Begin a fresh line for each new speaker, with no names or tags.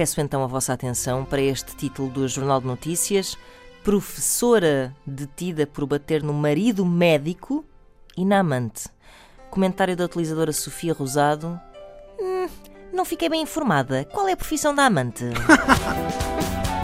Peço então a vossa atenção para este título do Jornal de Notícias: Professora detida por bater no marido médico e na amante. Comentário da utilizadora Sofia Rosado. Hum, não fiquei bem informada. Qual é a profissão da amante?